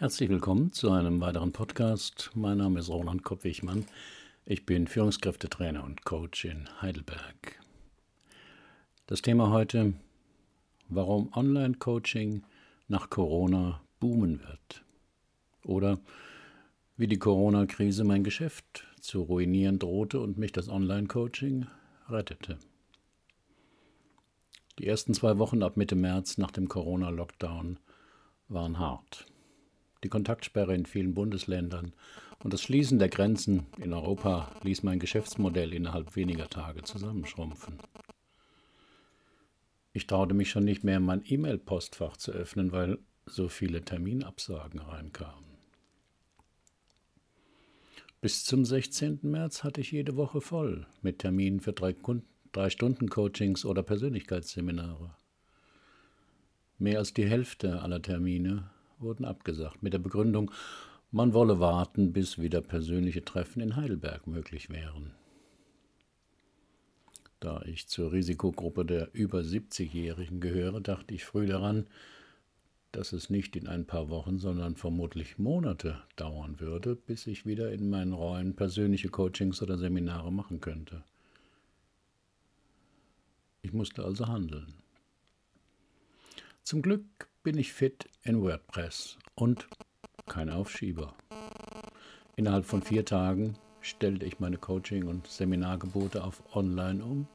Herzlich willkommen zu einem weiteren Podcast. Mein Name ist Roland Kopp-Wichmann. Ich bin Führungskräftetrainer und Coach in Heidelberg. Das Thema heute, warum Online-Coaching nach Corona boomen wird. Oder wie die Corona-Krise mein Geschäft zu ruinieren drohte und mich das Online-Coaching rettete. Die ersten zwei Wochen ab Mitte März nach dem Corona-Lockdown waren hart die Kontaktsperre in vielen Bundesländern und das Schließen der Grenzen in Europa ließ mein Geschäftsmodell innerhalb weniger Tage zusammenschrumpfen. Ich traute mich schon nicht mehr, mein E-Mail-Postfach zu öffnen, weil so viele Terminabsagen reinkamen. Bis zum 16. März hatte ich jede Woche voll mit Terminen für drei, drei Stunden Coachings oder Persönlichkeitsseminare. Mehr als die Hälfte aller Termine wurden abgesagt, mit der Begründung, man wolle warten, bis wieder persönliche Treffen in Heidelberg möglich wären. Da ich zur Risikogruppe der über 70-Jährigen gehöre, dachte ich früh daran, dass es nicht in ein paar Wochen, sondern vermutlich Monate dauern würde, bis ich wieder in meinen Räumen persönliche Coachings oder Seminare machen könnte. Ich musste also handeln. Zum Glück bin ich fit in WordPress und kein Aufschieber. Innerhalb von vier Tagen stellte ich meine Coaching- und Seminargebote auf Online um,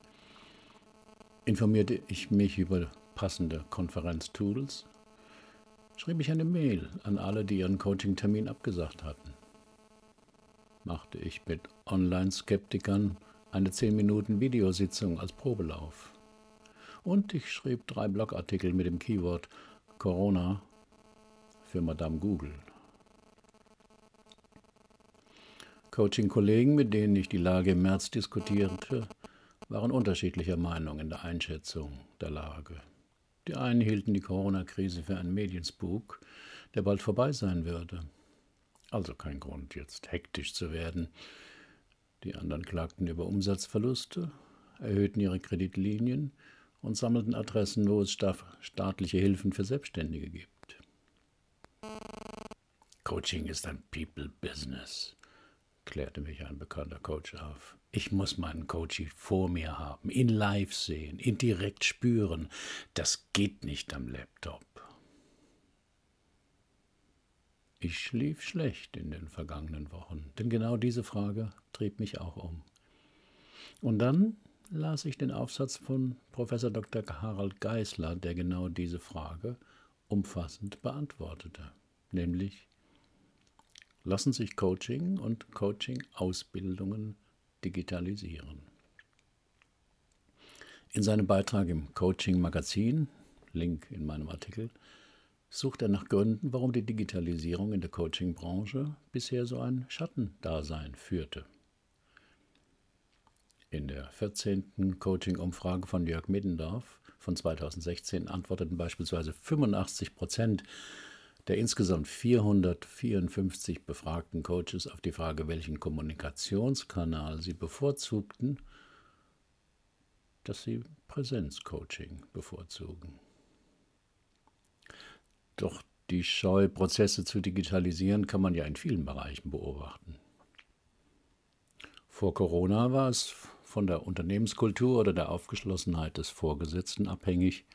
informierte ich mich über passende Konferenztools, schrieb ich eine Mail an alle, die ihren Coaching-Termin abgesagt hatten, machte ich mit Online-Skeptikern eine 10 Minuten Videositzung als Probelauf. Und ich schrieb drei Blogartikel mit dem Keyword Corona für Madame Google. Coaching-Kollegen, mit denen ich die Lage im März diskutierte, waren unterschiedlicher Meinung in der Einschätzung der Lage. Die einen hielten die Corona-Krise für einen Medienspuk, der bald vorbei sein würde. Also kein Grund, jetzt hektisch zu werden. Die anderen klagten über Umsatzverluste, erhöhten ihre Kreditlinien und sammelten Adressen, wo es staatliche Hilfen für Selbstständige gibt. Coaching ist ein People-Business, klärte mich ein bekannter Coach auf. Ich muss meinen Coach vor mir haben, ihn live sehen, ihn direkt spüren. Das geht nicht am Laptop. Ich schlief schlecht in den vergangenen Wochen, denn genau diese Frage trieb mich auch um. Und dann las ich den Aufsatz von Professor Dr. Harald Geisler, der genau diese Frage umfassend beantwortete, nämlich lassen sich Coaching und Coaching-Ausbildungen digitalisieren. In seinem Beitrag im Coaching Magazin, Link in meinem Artikel, sucht er nach Gründen, warum die Digitalisierung in der Coaching-Branche bisher so ein Schattendasein führte. In der 14. Coaching-Umfrage von Jörg Middendorf von 2016 antworteten beispielsweise 85 Prozent der insgesamt 454 befragten Coaches auf die Frage, welchen Kommunikationskanal sie bevorzugten, dass sie Präsenzcoaching bevorzugen. Doch die Scheu, Prozesse zu digitalisieren, kann man ja in vielen Bereichen beobachten. Vor Corona war es von der Unternehmenskultur oder der Aufgeschlossenheit des Vorgesetzten abhängig,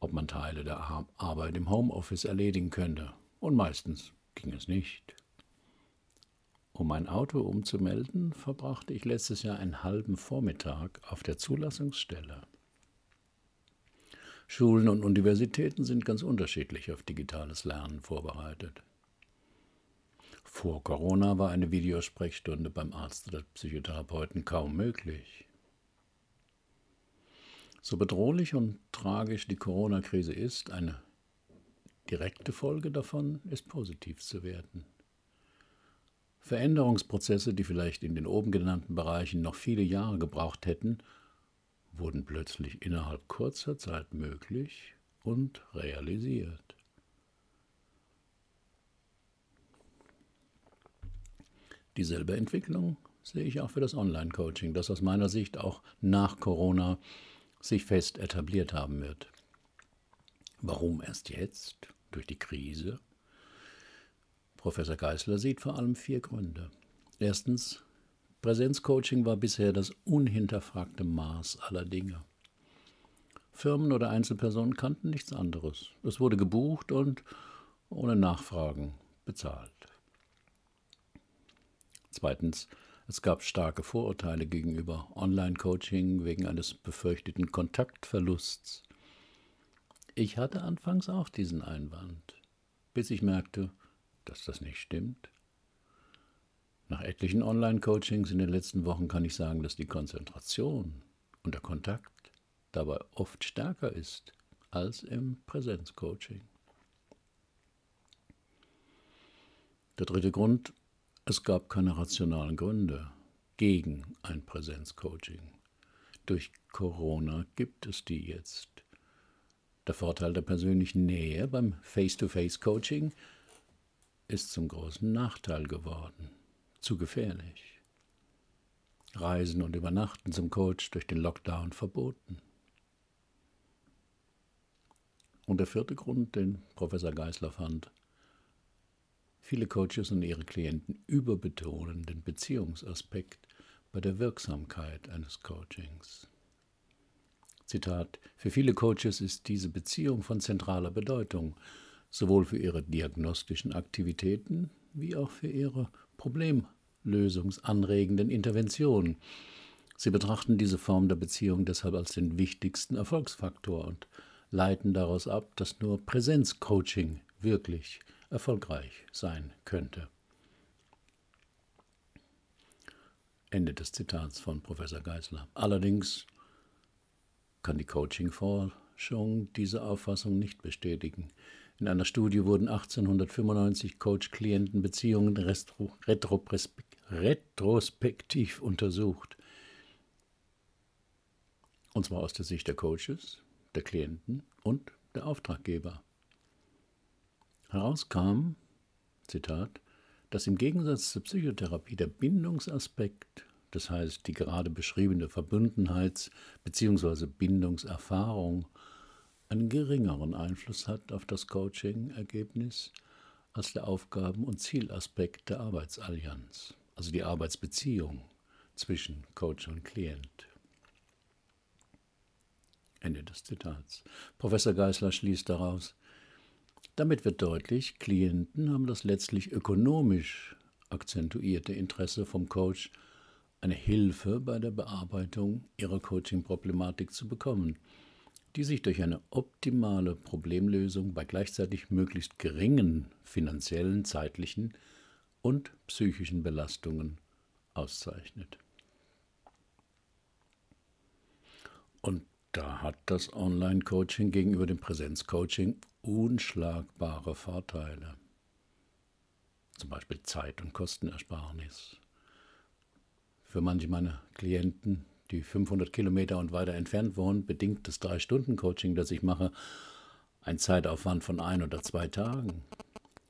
ob man Teile der Arbeit im Homeoffice erledigen könnte. Und meistens ging es nicht. Um mein Auto umzumelden, verbrachte ich letztes Jahr einen halben Vormittag auf der Zulassungsstelle. Schulen und Universitäten sind ganz unterschiedlich auf digitales Lernen vorbereitet. Vor Corona war eine Videosprechstunde beim Arzt oder Psychotherapeuten kaum möglich. So bedrohlich und tragisch die Corona-Krise ist, eine direkte Folge davon ist positiv zu werten. Veränderungsprozesse, die vielleicht in den oben genannten Bereichen noch viele Jahre gebraucht hätten, wurden plötzlich innerhalb kurzer Zeit möglich und realisiert. Dieselbe Entwicklung sehe ich auch für das Online-Coaching, das aus meiner Sicht auch nach Corona sich fest etabliert haben wird. Warum erst jetzt? Durch die Krise? Professor Geisler sieht vor allem vier Gründe. Erstens, Präsenzcoaching war bisher das unhinterfragte Maß aller Dinge. Firmen oder Einzelpersonen kannten nichts anderes. Es wurde gebucht und ohne Nachfragen bezahlt. Zweitens, es gab starke Vorurteile gegenüber Online-Coaching wegen eines befürchteten Kontaktverlusts. Ich hatte anfangs auch diesen Einwand, bis ich merkte, dass das nicht stimmt. Nach etlichen Online-Coachings in den letzten Wochen kann ich sagen, dass die Konzentration und der Kontakt dabei oft stärker ist als im Präsenzcoaching. Der dritte Grund, es gab keine rationalen Gründe gegen ein Präsenzcoaching. Durch Corona gibt es die jetzt. Der Vorteil der persönlichen Nähe beim Face-to-Face-Coaching ist zum großen Nachteil geworden. Zu gefährlich. Reisen und Übernachten zum Coach durch den Lockdown verboten. Und der vierte Grund, den Professor Geisler fand, viele Coaches und ihre Klienten überbetonen den Beziehungsaspekt bei der Wirksamkeit eines Coachings. Zitat, für viele Coaches ist diese Beziehung von zentraler Bedeutung, sowohl für ihre diagnostischen Aktivitäten wie auch für ihre problemlösungsanregenden Interventionen. Sie betrachten diese Form der Beziehung deshalb als den wichtigsten Erfolgsfaktor und leiten daraus ab, dass nur Präsenzcoaching wirklich erfolgreich sein könnte. Ende des Zitats von Professor Geisler. Allerdings kann die Coaching-Forschung diese Auffassung nicht bestätigen. In einer Studie wurden 1895 Coach-Klienten-Beziehungen retrospektiv untersucht. Und zwar aus der Sicht der Coaches, der Klienten und der Auftraggeber. Herauskam, Zitat, dass im Gegensatz zur Psychotherapie der Bindungsaspekt, das heißt die gerade beschriebene Verbundenheits- bzw. Bindungserfahrung, einen geringeren Einfluss hat auf das Coaching-Ergebnis als der Aufgaben- und Zielaspekt der Arbeitsallianz, also die Arbeitsbeziehung zwischen Coach und Klient. Ende des Zitats. Professor Geisler schließt daraus, damit wird deutlich, Klienten haben das letztlich ökonomisch akzentuierte Interesse vom Coach, eine Hilfe bei der Bearbeitung ihrer Coaching-Problematik zu bekommen – die sich durch eine optimale Problemlösung bei gleichzeitig möglichst geringen finanziellen, zeitlichen und psychischen Belastungen auszeichnet. Und da hat das Online-Coaching gegenüber dem Präsenz-Coaching unschlagbare Vorteile. Zum Beispiel Zeit- und Kostenersparnis. Für manche meiner Klienten die 500 Kilometer und weiter entfernt wohnen, bedingt das Drei-Stunden-Coaching, das ich mache, ein Zeitaufwand von ein oder zwei Tagen.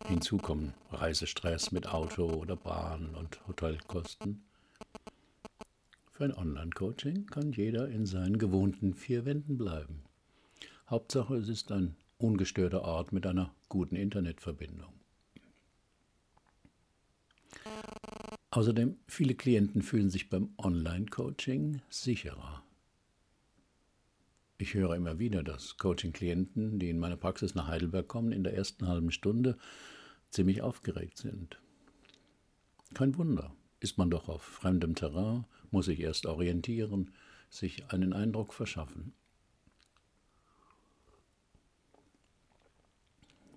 Hinzu kommen Reisestress mit Auto oder Bahn und Hotelkosten. Für ein Online-Coaching kann jeder in seinen gewohnten vier Wänden bleiben. Hauptsache, es ist ein ungestörter Ort mit einer guten Internetverbindung. Außerdem, viele Klienten fühlen sich beim Online-Coaching sicherer. Ich höre immer wieder, dass Coaching-Klienten, die in meine Praxis nach Heidelberg kommen, in der ersten halben Stunde ziemlich aufgeregt sind. Kein Wunder, ist man doch auf fremdem Terrain, muss sich erst orientieren, sich einen Eindruck verschaffen.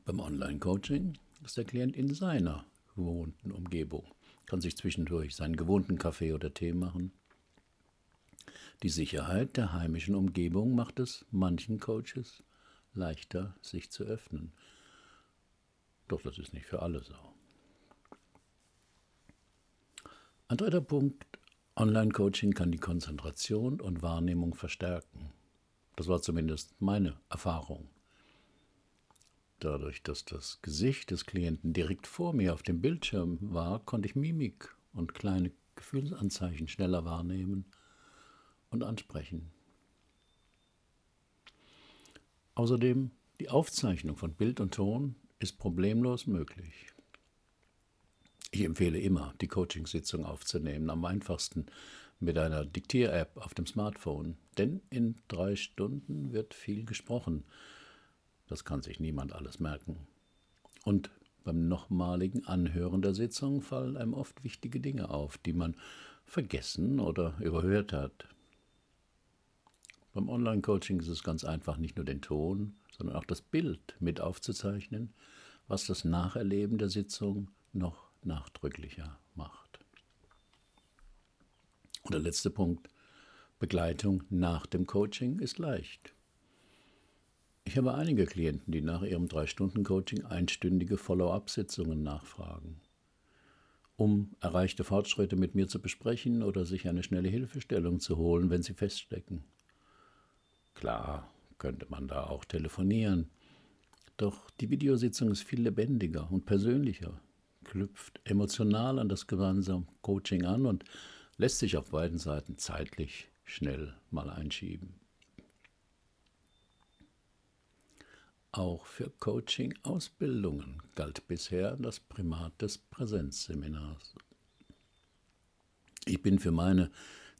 Beim Online-Coaching ist der Klient in seiner gewohnten Umgebung kann sich zwischendurch seinen gewohnten Kaffee oder Tee machen. Die Sicherheit der heimischen Umgebung macht es manchen Coaches leichter, sich zu öffnen. Doch das ist nicht für alle so. Ein dritter Punkt, Online-Coaching kann die Konzentration und Wahrnehmung verstärken. Das war zumindest meine Erfahrung. Dadurch, dass das Gesicht des Klienten direkt vor mir auf dem Bildschirm war, konnte ich Mimik und kleine Gefühlsanzeichen schneller wahrnehmen und ansprechen. Außerdem, die Aufzeichnung von Bild und Ton ist problemlos möglich. Ich empfehle immer, die Coachingsitzung aufzunehmen, am einfachsten mit einer Diktier-App auf dem Smartphone. Denn in drei Stunden wird viel gesprochen. Das kann sich niemand alles merken. Und beim nochmaligen Anhören der Sitzung fallen einem oft wichtige Dinge auf, die man vergessen oder überhört hat. Beim Online-Coaching ist es ganz einfach, nicht nur den Ton, sondern auch das Bild mit aufzuzeichnen, was das Nacherleben der Sitzung noch nachdrücklicher macht. Und der letzte Punkt, Begleitung nach dem Coaching ist leicht. Ich habe einige Klienten, die nach ihrem Drei-Stunden-Coaching einstündige Follow-up-Sitzungen nachfragen, um erreichte Fortschritte mit mir zu besprechen oder sich eine schnelle Hilfestellung zu holen, wenn sie feststecken. Klar könnte man da auch telefonieren, doch die Videositzung ist viel lebendiger und persönlicher, knüpft emotional an das gemeinsame Coaching an und lässt sich auf beiden Seiten zeitlich schnell mal einschieben. Auch für Coaching-Ausbildungen galt bisher das Primat des Präsenzseminars. Ich bin für meine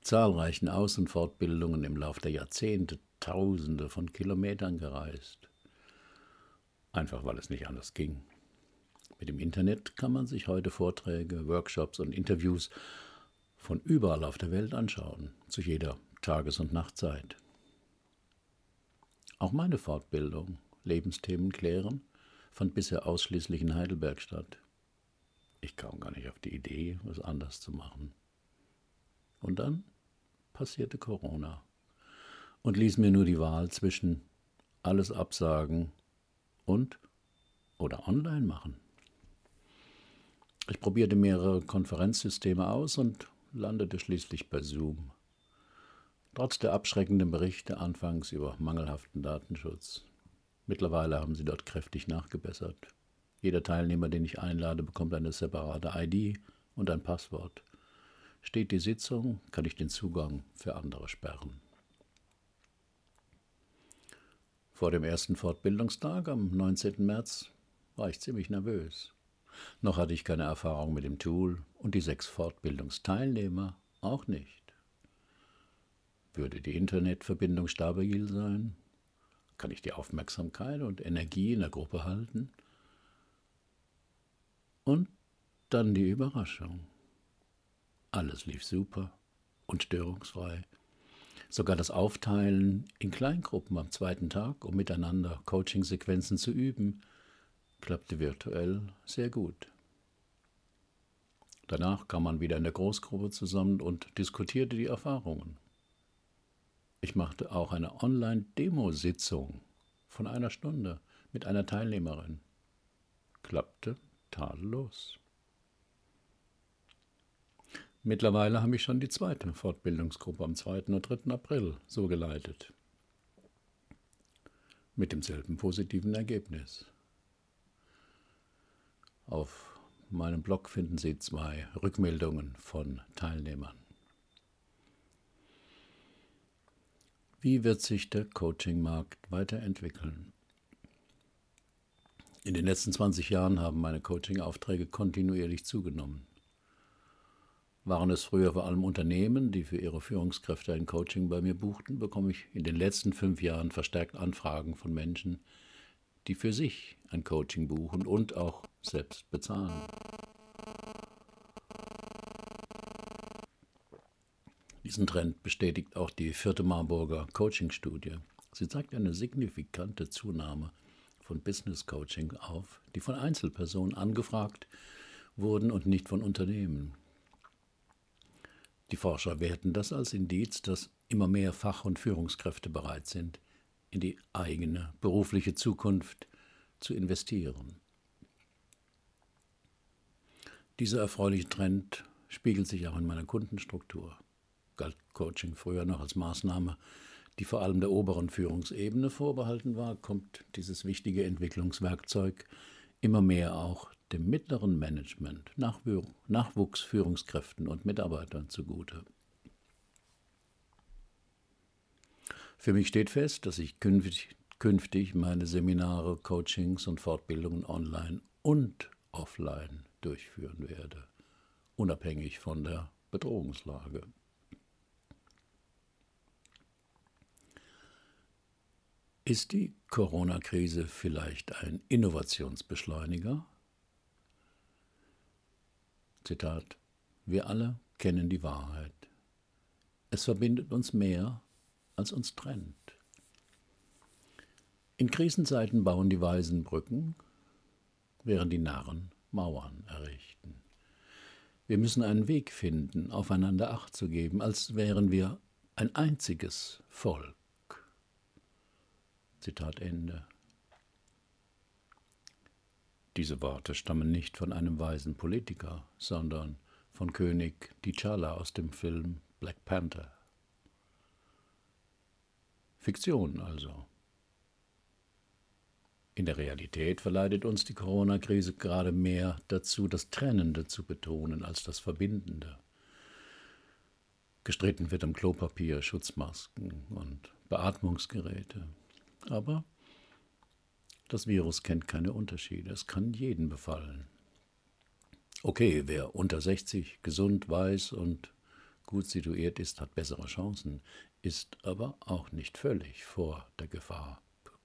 zahlreichen Aus- und Fortbildungen im Laufe der Jahrzehnte Tausende von Kilometern gereist. Einfach weil es nicht anders ging. Mit dem Internet kann man sich heute Vorträge, Workshops und Interviews von überall auf der Welt anschauen, zu jeder Tages- und Nachtzeit. Auch meine Fortbildung, Lebensthemen klären, fand bisher ausschließlich in Heidelberg statt. Ich kam gar nicht auf die Idee, was anders zu machen. Und dann passierte Corona und ließ mir nur die Wahl zwischen alles absagen und oder online machen. Ich probierte mehrere Konferenzsysteme aus und landete schließlich bei Zoom. Trotz der abschreckenden Berichte anfangs über mangelhaften Datenschutz. Mittlerweile haben sie dort kräftig nachgebessert. Jeder Teilnehmer, den ich einlade, bekommt eine separate ID und ein Passwort. Steht die Sitzung, kann ich den Zugang für andere sperren. Vor dem ersten Fortbildungstag am 19. März war ich ziemlich nervös. Noch hatte ich keine Erfahrung mit dem Tool und die sechs Fortbildungsteilnehmer auch nicht. Würde die Internetverbindung stabil sein? Kann ich die Aufmerksamkeit und Energie in der Gruppe halten? Und dann die Überraschung. Alles lief super und störungsfrei. Sogar das Aufteilen in Kleingruppen am zweiten Tag, um miteinander Coaching-Sequenzen zu üben, klappte virtuell sehr gut. Danach kam man wieder in der Großgruppe zusammen und diskutierte die Erfahrungen. Ich machte auch eine Online-Demo-Sitzung von einer Stunde mit einer Teilnehmerin. Klappte tadellos. Mittlerweile habe ich schon die zweite Fortbildungsgruppe am 2. und 3. April so geleitet. Mit demselben positiven Ergebnis. Auf meinem Blog finden Sie zwei Rückmeldungen von Teilnehmern. Wie wird sich der Coaching-Markt weiterentwickeln? In den letzten 20 Jahren haben meine Coaching-Aufträge kontinuierlich zugenommen. Waren es früher vor allem Unternehmen, die für ihre Führungskräfte ein Coaching bei mir buchten, bekomme ich in den letzten fünf Jahren verstärkt Anfragen von Menschen, die für sich ein Coaching buchen und auch selbst bezahlen. Diesen Trend bestätigt auch die vierte Marburger Coaching-Studie. Sie zeigt eine signifikante Zunahme von Business Coaching auf, die von Einzelpersonen angefragt wurden und nicht von Unternehmen. Die Forscher werten das als Indiz, dass immer mehr Fach- und Führungskräfte bereit sind, in die eigene berufliche Zukunft zu investieren. Dieser erfreuliche Trend spiegelt sich auch in meiner Kundenstruktur. Galt Coaching früher noch als Maßnahme, die vor allem der oberen Führungsebene vorbehalten war, kommt dieses wichtige Entwicklungswerkzeug immer mehr auch dem mittleren Management, Nachwuchsführungskräften und Mitarbeitern zugute. Für mich steht fest, dass ich künftig meine Seminare, Coachings und Fortbildungen online und offline durchführen werde, unabhängig von der Bedrohungslage. Ist die Corona-Krise vielleicht ein Innovationsbeschleuniger? Zitat, wir alle kennen die Wahrheit. Es verbindet uns mehr, als uns trennt. In Krisenzeiten bauen die Weisen Brücken, während die Narren Mauern errichten. Wir müssen einen Weg finden, aufeinander Acht zu geben, als wären wir ein einziges Volk. Zitat Ende. Diese Worte stammen nicht von einem weisen Politiker, sondern von König T'Challa aus dem Film Black Panther. Fiktion also. In der Realität verleitet uns die Corona-Krise gerade mehr dazu, das Trennende zu betonen als das Verbindende. Gestritten wird um Klopapier, Schutzmasken und Beatmungsgeräte. Aber das Virus kennt keine Unterschiede. Es kann jeden befallen. Okay, wer unter 60 gesund, weiß und gut situiert ist, hat bessere Chancen, ist aber auch nicht völlig vor der Gefahr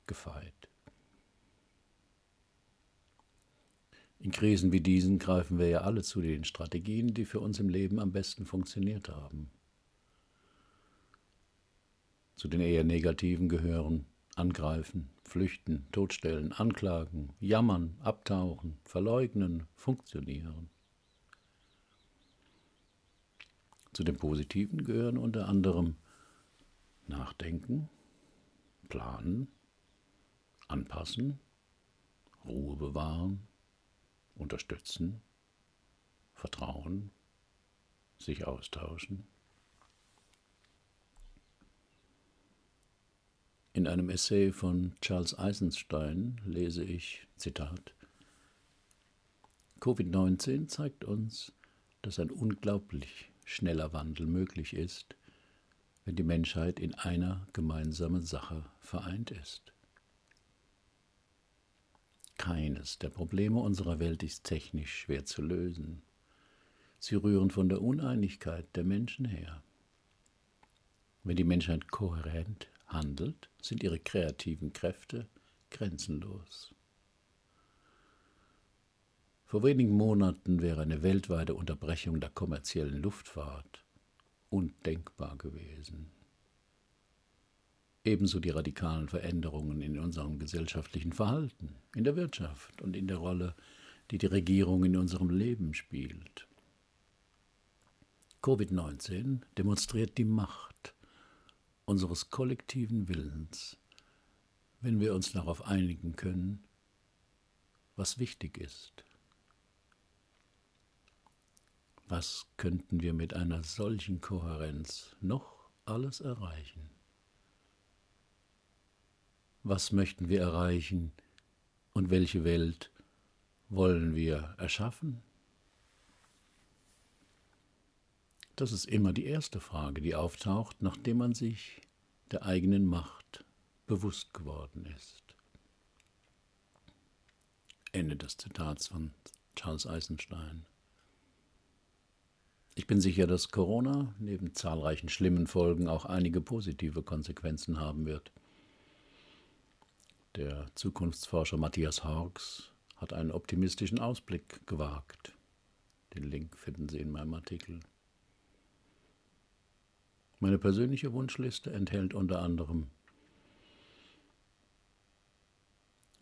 gefeit. In Krisen wie diesen greifen wir ja alle zu den Strategien, die für uns im Leben am besten funktioniert haben. Zu den eher negativen gehören Angreifen, Flüchten, Totstellen, Anklagen, Jammern, Abtauchen, Verleugnen, Funktionieren. Zu den Positiven gehören unter anderem Nachdenken, Planen, Anpassen, Ruhe bewahren, Unterstützen, Vertrauen, sich austauschen. In einem Essay von Charles Eisenstein lese ich, Zitat, Covid-19 zeigt uns, dass ein unglaublich schneller Wandel möglich ist, wenn die Menschheit in einer gemeinsamen Sache vereint ist. Keines der Probleme unserer Welt ist technisch schwer zu lösen. Sie rühren von der Uneinigkeit der Menschen her. Wenn die Menschheit kohärent handelt, sind ihre kreativen Kräfte grenzenlos. Vor wenigen Monaten wäre eine weltweite Unterbrechung der kommerziellen Luftfahrt undenkbar gewesen. Ebenso die radikalen Veränderungen in unserem gesellschaftlichen Verhalten, in der Wirtschaft und in der Rolle, die die Regierung in unserem Leben spielt. Covid-19 demonstriert die Macht unseres kollektiven Willens, wenn wir uns darauf einigen können, was wichtig ist. Was könnten wir mit einer solchen Kohärenz noch alles erreichen? Was möchten wir erreichen und welche Welt wollen wir erschaffen? Das ist immer die erste Frage, die auftaucht, nachdem man sich der eigenen Macht bewusst geworden ist. Ende des Zitats von Charles Eisenstein. Ich bin sicher, dass Corona neben zahlreichen schlimmen Folgen auch einige positive Konsequenzen haben wird. Der Zukunftsforscher Matthias Hawks hat einen optimistischen Ausblick gewagt. Den Link finden Sie in meinem Artikel. Meine persönliche Wunschliste enthält unter anderem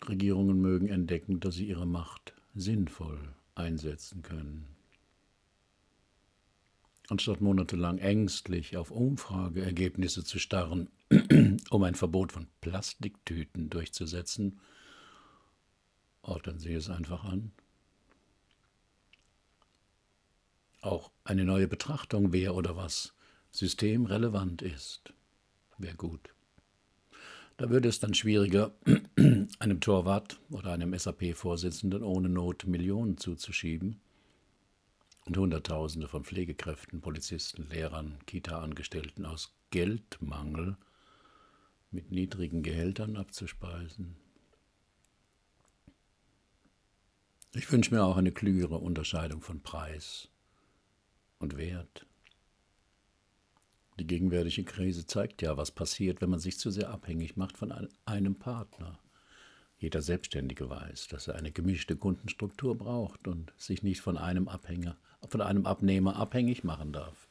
Regierungen mögen entdecken, dass sie ihre Macht sinnvoll einsetzen können. Anstatt monatelang ängstlich auf Umfrageergebnisse zu starren, um ein Verbot von Plastiktüten durchzusetzen, ordnen Sie es einfach an. Auch eine neue Betrachtung, wer oder was systemrelevant ist, wäre gut. Da würde es dann schwieriger, einem Torwart oder einem SAP-Vorsitzenden ohne Not Millionen zuzuschieben und Hunderttausende von Pflegekräften, Polizisten, Lehrern, Kita-Angestellten aus Geldmangel mit niedrigen Gehältern abzuspeisen. Ich wünsche mir auch eine klügere Unterscheidung von Preis und Wert. Die gegenwärtige Krise zeigt ja, was passiert, wenn man sich zu sehr abhängig macht von einem Partner. Jeder Selbstständige weiß, dass er eine gemischte Kundenstruktur braucht und sich nicht von einem Abhänger, von einem Abnehmer abhängig machen darf.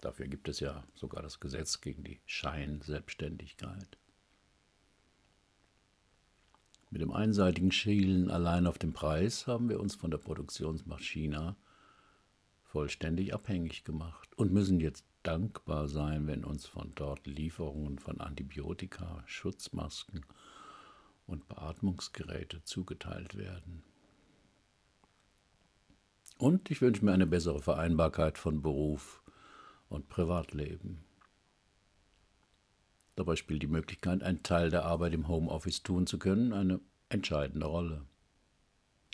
Dafür gibt es ja sogar das Gesetz gegen die Scheinselbstständigkeit. Mit dem einseitigen Schielen allein auf den Preis haben wir uns von der Produktionsmaschine vollständig abhängig gemacht und müssen jetzt dankbar sein, wenn uns von dort Lieferungen von Antibiotika, Schutzmasken und Beatmungsgeräte zugeteilt werden. Und ich wünsche mir eine bessere Vereinbarkeit von Beruf und Privatleben. Dabei spielt die Möglichkeit, einen Teil der Arbeit im Homeoffice tun zu können, eine entscheidende Rolle.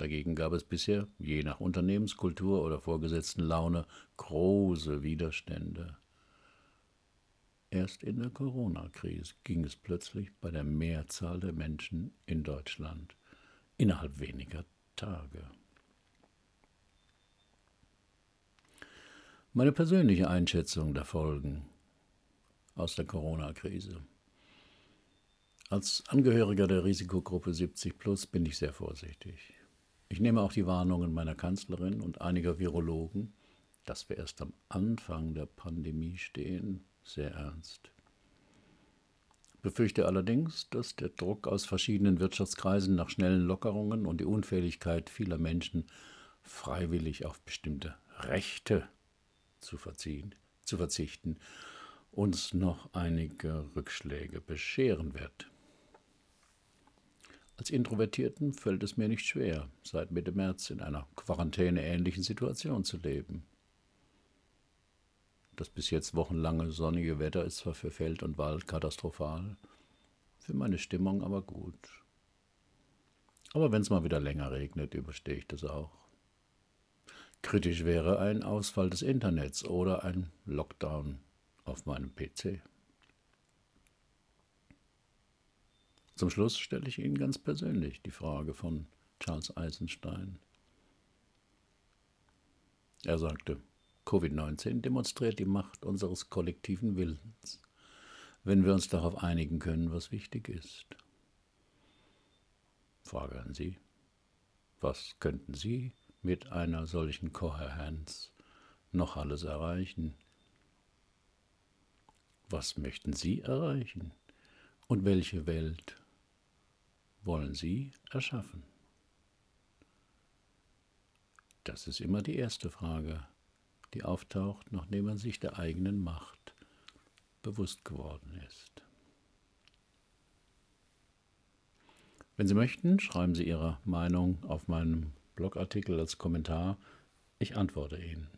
Dagegen gab es bisher, je nach Unternehmenskultur oder vorgesetzten Laune, große Widerstände. Erst in der Corona-Krise ging es plötzlich bei der Mehrzahl der Menschen in Deutschland innerhalb weniger Tage. Meine persönliche Einschätzung der Folgen aus der Corona-Krise. Als Angehöriger der Risikogruppe 70 Plus bin ich sehr vorsichtig. Ich nehme auch die Warnungen meiner Kanzlerin und einiger Virologen, dass wir erst am Anfang der Pandemie stehen, sehr ernst. Befürchte allerdings, dass der Druck aus verschiedenen Wirtschaftskreisen nach schnellen Lockerungen und die Unfähigkeit vieler Menschen, freiwillig auf bestimmte Rechte zu, verziehen, zu verzichten, uns noch einige Rückschläge bescheren wird. Als Introvertierten fällt es mir nicht schwer, seit Mitte März in einer quarantäneähnlichen Situation zu leben. Das bis jetzt wochenlange sonnige Wetter ist zwar für Feld und Wald katastrophal, für meine Stimmung aber gut. Aber wenn es mal wieder länger regnet, überstehe ich das auch. Kritisch wäre ein Ausfall des Internets oder ein Lockdown auf meinem PC. Zum Schluss stelle ich Ihnen ganz persönlich die Frage von Charles Eisenstein. Er sagte, Covid-19 demonstriert die Macht unseres kollektiven Willens, wenn wir uns darauf einigen können, was wichtig ist. Frage an Sie. Was könnten Sie mit einer solchen Kohärenz noch alles erreichen? Was möchten Sie erreichen? Und welche Welt wollen Sie erschaffen? Das ist immer die erste Frage, die auftaucht, nachdem man sich der eigenen Macht bewusst geworden ist. Wenn Sie möchten, schreiben Sie Ihre Meinung auf meinem Blogartikel als Kommentar. Ich antworte Ihnen.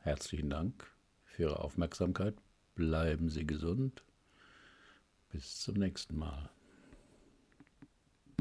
Herzlichen Dank für Ihre Aufmerksamkeit. Bleiben Sie gesund. Bis zum nächsten Mal.